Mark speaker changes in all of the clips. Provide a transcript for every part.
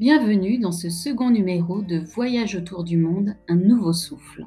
Speaker 1: Bienvenue dans ce second numéro de Voyage autour du monde, un nouveau souffle.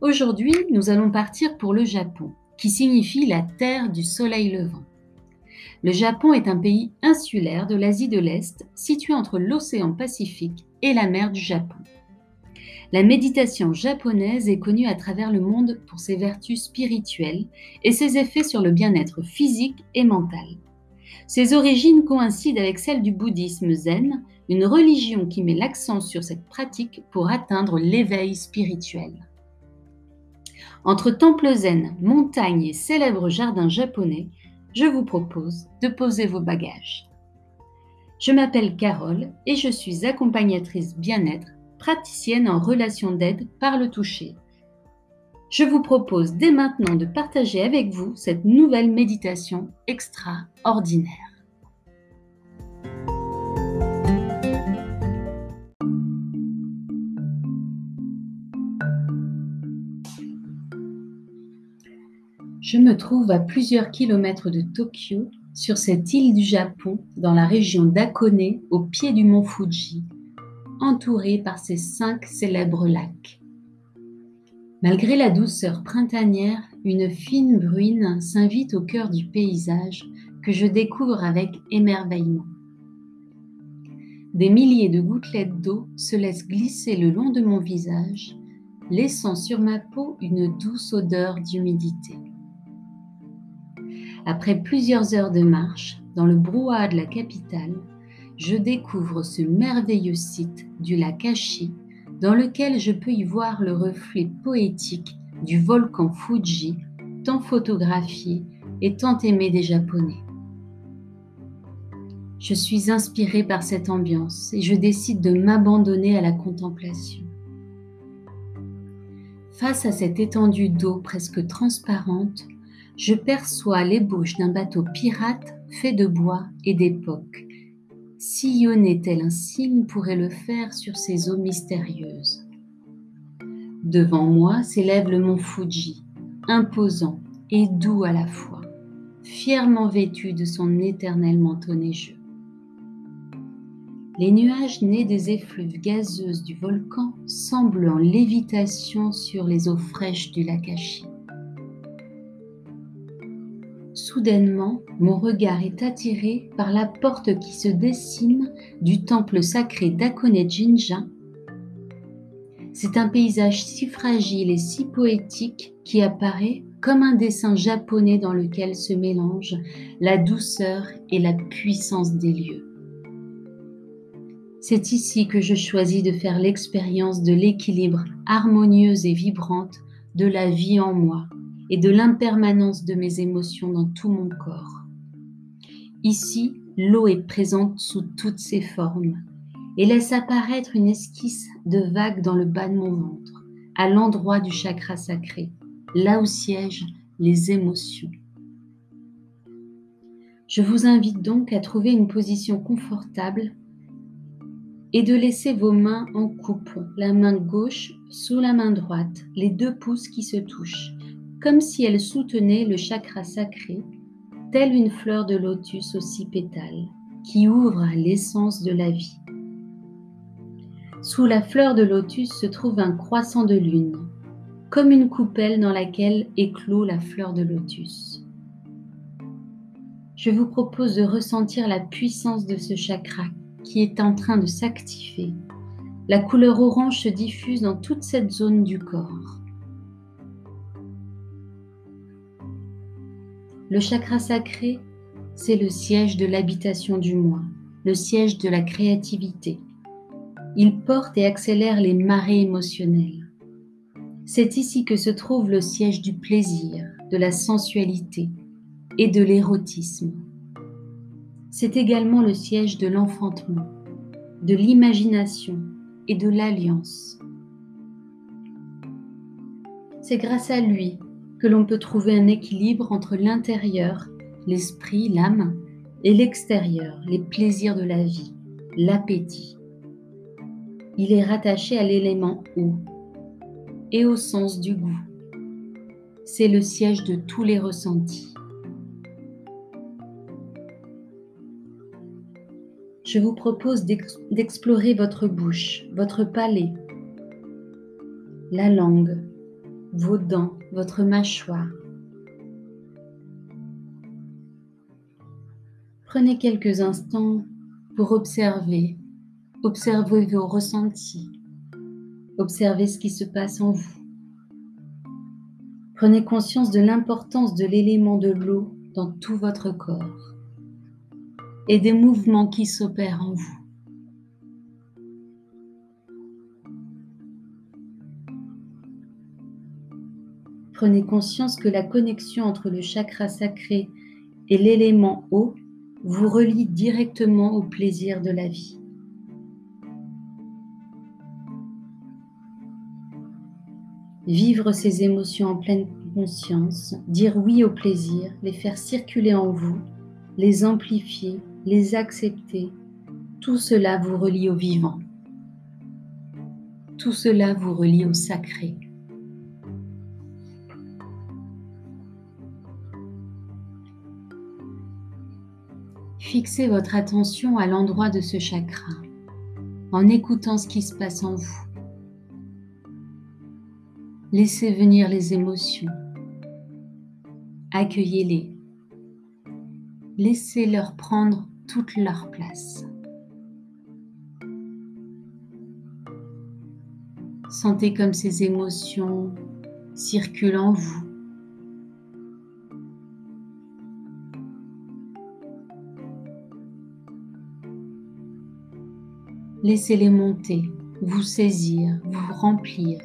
Speaker 1: Aujourd'hui, nous allons partir pour le Japon, qui signifie la terre du soleil levant. Le Japon est un pays insulaire de l'Asie de l'Est, situé entre l'océan Pacifique et la mer du Japon. La méditation japonaise est connue à travers le monde pour ses vertus spirituelles et ses effets sur le bien-être physique et mental. Ses origines coïncident avec celles du bouddhisme zen, une religion qui met l'accent sur cette pratique pour atteindre l'éveil spirituel. Entre temple zen, montagnes et célèbres jardins japonais, je vous propose de poser vos bagages. Je m'appelle Carole et je suis accompagnatrice bien-être, praticienne en relation d'aide par le toucher. Je vous propose dès maintenant de partager avec vous cette nouvelle méditation extraordinaire. Je me trouve à plusieurs kilomètres de Tokyo, sur cette île du Japon, dans la région d'Akone, au pied du mont Fuji, entourée par ses cinq célèbres lacs. Malgré la douceur printanière, une fine bruine s'invite au cœur du paysage que je découvre avec émerveillement. Des milliers de gouttelettes d'eau se laissent glisser le long de mon visage, laissant sur ma peau une douce odeur d'humidité. Après plusieurs heures de marche dans le brouhaha de la capitale, je découvre ce merveilleux site du lac Ashi dans lequel je peux y voir le reflet poétique du volcan Fuji, tant photographié et tant aimé des Japonais. Je suis inspirée par cette ambiance et je décide de m'abandonner à la contemplation. Face à cette étendue d'eau presque transparente, je perçois l'ébauche d'un bateau pirate fait de bois et d'époque. Sillonner tel un cygne pourrait le faire sur ces eaux mystérieuses. Devant moi s'élève le mont Fuji, imposant et doux à la fois, fièrement vêtu de son éternel manteau neigeux. Les nuages nés des effluves gazeuses du volcan semblent en lévitation sur les eaux fraîches du lac Ashi. Soudainement, mon regard est attiré par la porte qui se dessine du temple sacré d'Akone Jinja. C'est un paysage si fragile et si poétique qui apparaît comme un dessin japonais dans lequel se mélangent la douceur et la puissance des lieux. C'est ici que je choisis de faire l'expérience de l'équilibre harmonieuse et vibrante de la vie en moi et de l'impermanence de mes émotions dans tout mon corps. Ici, l'eau est présente sous toutes ses formes et laisse apparaître une esquisse de vagues dans le bas de mon ventre, à l'endroit du chakra sacré, là où siègent les émotions. Je vous invite donc à trouver une position confortable et de laisser vos mains en coupe, la main gauche sous la main droite, les deux pouces qui se touchent, comme si elle soutenait le chakra sacré, telle une fleur de lotus aux six pétales, qui ouvre à l'essence de la vie. Sous la fleur de lotus se trouve un croissant de lune, comme une coupelle dans laquelle éclot la fleur de lotus. Je vous propose de ressentir la puissance de ce chakra qui est en train de s'activer. La couleur orange se diffuse dans toute cette zone du corps. Le chakra sacré, c'est le siège de l'habitation du moi, le siège de la créativité. Il porte et accélère les marées émotionnelles. C'est ici que se trouve le siège du plaisir, de la sensualité et de l'érotisme. C'est également le siège de l'enfantement, de l'imagination et de l'alliance. C'est grâce à lui que l'on peut trouver un équilibre entre l'intérieur, l'esprit, l'âme, et l'extérieur, les plaisirs de la vie, l'appétit. Il est rattaché à l'élément eau et au sens du goût. C'est le siège de tous les ressentis. je vous propose d'explorer votre bouche, votre palais, la langue, vos dents, votre mâchoire. Prenez quelques instants pour observer, observer vos ressentis, observer ce qui se passe en vous. Prenez conscience de l'importance de l'élément de l'eau dans tout votre corps et des mouvements qui s'opèrent en vous. Prenez conscience que la connexion entre le chakra sacré et l'élément eau vous relie directement au plaisir de la vie. Vivre ces émotions en pleine conscience, dire oui au plaisir, les faire circuler en vous, les amplifier, les accepter, tout cela vous relie au vivant. Tout cela vous relie au sacré. Fixez votre attention à l'endroit de ce chakra en écoutant ce qui se passe en vous. Laissez venir les émotions. Accueillez-les. Laissez-leur prendre toute leur place. Sentez comme ces émotions circulent en vous. Laissez-les monter, vous saisir, vous remplir.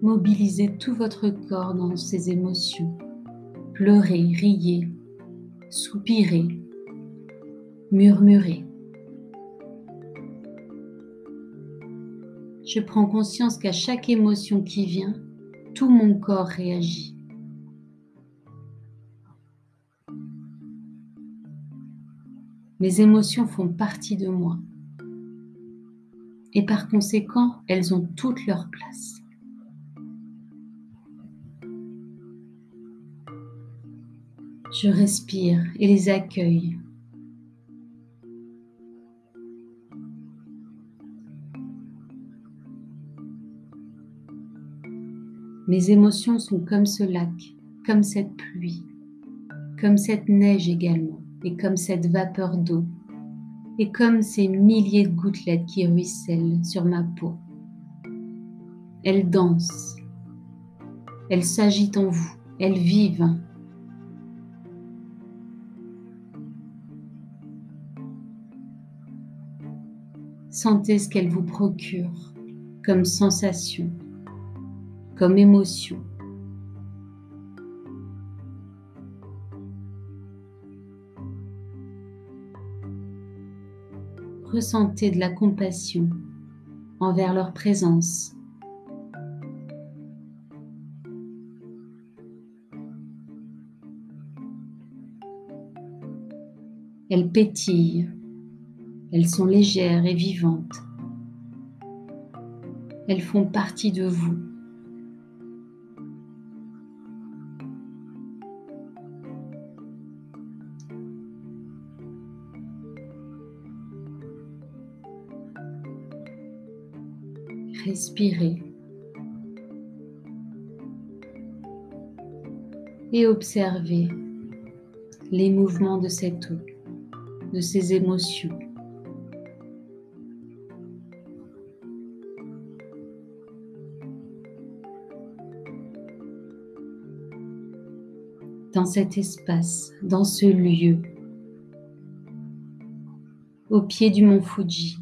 Speaker 1: Mobilisez tout votre corps dans ces émotions. Pleurez, riez, soupirez, murmurez. Je prends conscience qu'à chaque émotion qui vient, tout mon corps réagit. Mes émotions font partie de moi et par conséquent, elles ont toute leur place. Je respire et les accueille. Mes émotions sont comme ce lac, comme cette pluie, comme cette neige également, et comme cette vapeur d'eau, et comme ces milliers de gouttelettes qui ruissellent sur ma peau. Elles dansent, elles s'agitent en vous, elles vivent, Sentez ce qu'elle vous procure comme sensation, comme émotion. Ressentez de la compassion envers leur présence. Elle pétille elles sont légères et vivantes. Elles font partie de vous. Respirez. Et observez les mouvements de cette eau, de ces émotions. dans cet espace, dans ce lieu, au pied du mont Fuji,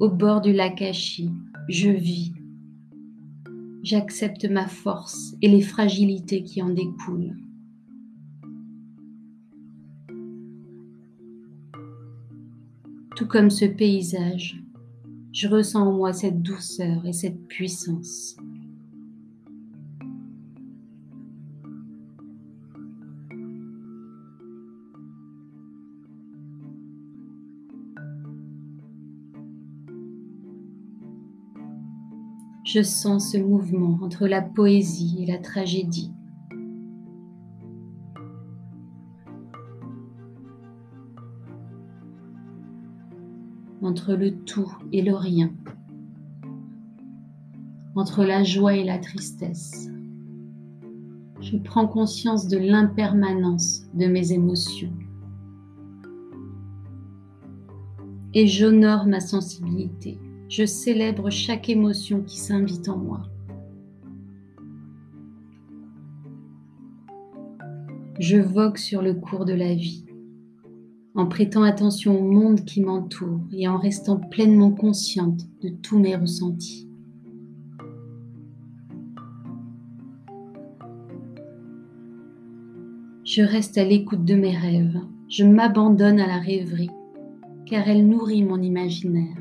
Speaker 1: au bord du lac Ashi, je vis. J'accepte ma force et les fragilités qui en découlent. Tout comme ce paysage, je ressens en moi cette douceur et cette puissance. Je sens ce mouvement entre la poésie et la tragédie. Entre le tout et le rien. Entre la joie et la tristesse. Je prends conscience de l'impermanence de mes émotions. Et j'honore ma sensibilité je célèbre chaque émotion qui s'invite en moi. Je vogue sur le cours de la vie, en prêtant attention au monde qui m'entoure et en restant pleinement consciente de tous mes ressentis. Je reste à l'écoute de mes rêves, je m'abandonne à la rêverie, car elle nourrit mon imaginaire.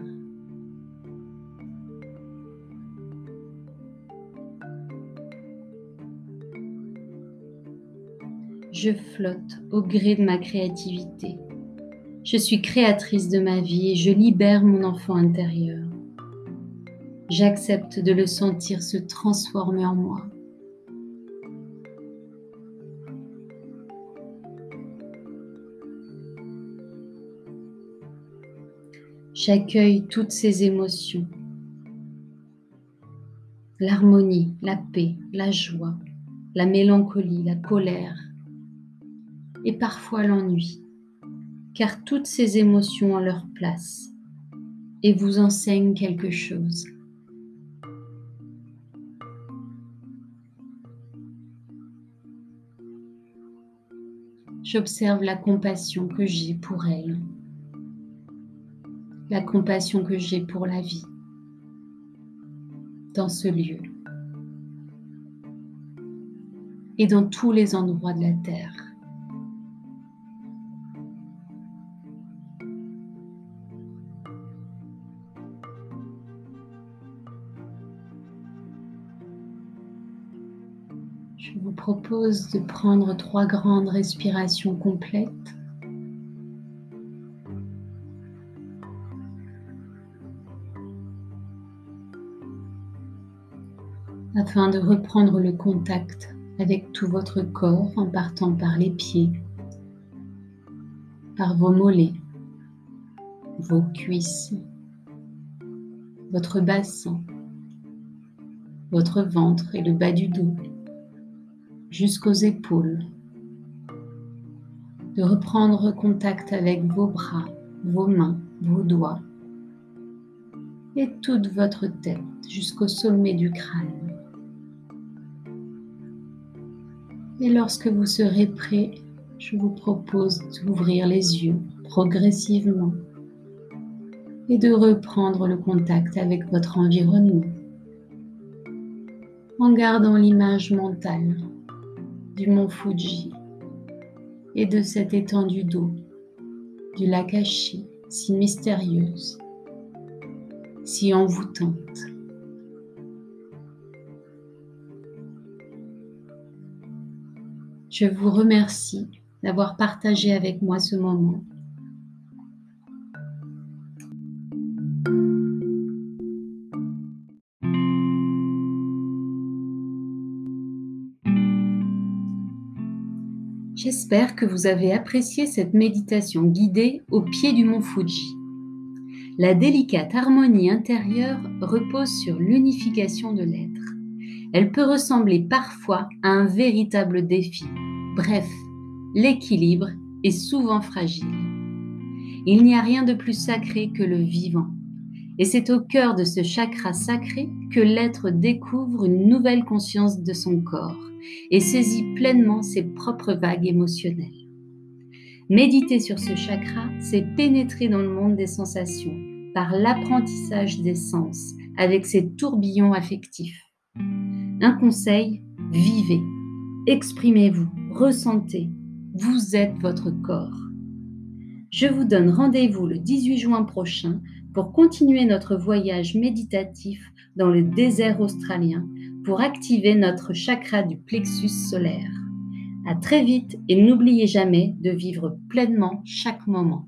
Speaker 1: Je flotte au gré de ma créativité. Je suis créatrice de ma vie et je libère mon enfant intérieur. J'accepte de le sentir se transformer en moi. J'accueille toutes ces émotions. L'harmonie, la paix, la joie, la mélancolie, la colère, et parfois l'ennui, car toutes ces émotions ont leur place et vous enseignent quelque chose. J'observe la compassion que j'ai pour elle, la compassion que j'ai pour la vie dans ce lieu et dans tous les endroits de la terre. Je vous propose de prendre trois grandes respirations complètes. afin de reprendre le contact avec tout votre corps en partant par les pieds, par vos mollets, vos cuisses, votre bassin, votre ventre et le bas du dos jusqu'aux épaules, de reprendre contact avec vos bras, vos mains, vos doigts et toute votre tête jusqu'au sommet du crâne. Et lorsque vous serez prêt, je vous propose d'ouvrir les yeux progressivement et de reprendre le contact avec votre environnement en gardant l'image mentale du mont Fuji et de cette étendue d'eau du lac Ashi si mystérieuse, si envoûtante. Je vous remercie d'avoir partagé avec moi ce moment J'espère que vous avez apprécié cette méditation guidée au pied du mont Fuji. La délicate harmonie intérieure repose sur l'unification de l'être. Elle peut ressembler parfois à un véritable défi. Bref, l'équilibre est souvent fragile. Il n'y a rien de plus sacré que le vivant. Et c'est au cœur de ce chakra sacré que l'être découvre une nouvelle conscience de son corps et saisit pleinement ses propres vagues émotionnelles. Méditer sur ce chakra, c'est pénétrer dans le monde des sensations par l'apprentissage des sens avec ses tourbillons affectifs. Un conseil, vivez, exprimez-vous, ressentez, vous êtes votre corps. Je vous donne rendez-vous le 18 juin prochain pour continuer notre voyage méditatif dans le désert australien pour activer notre chakra du plexus solaire. À très vite et n'oubliez jamais de vivre pleinement chaque moment.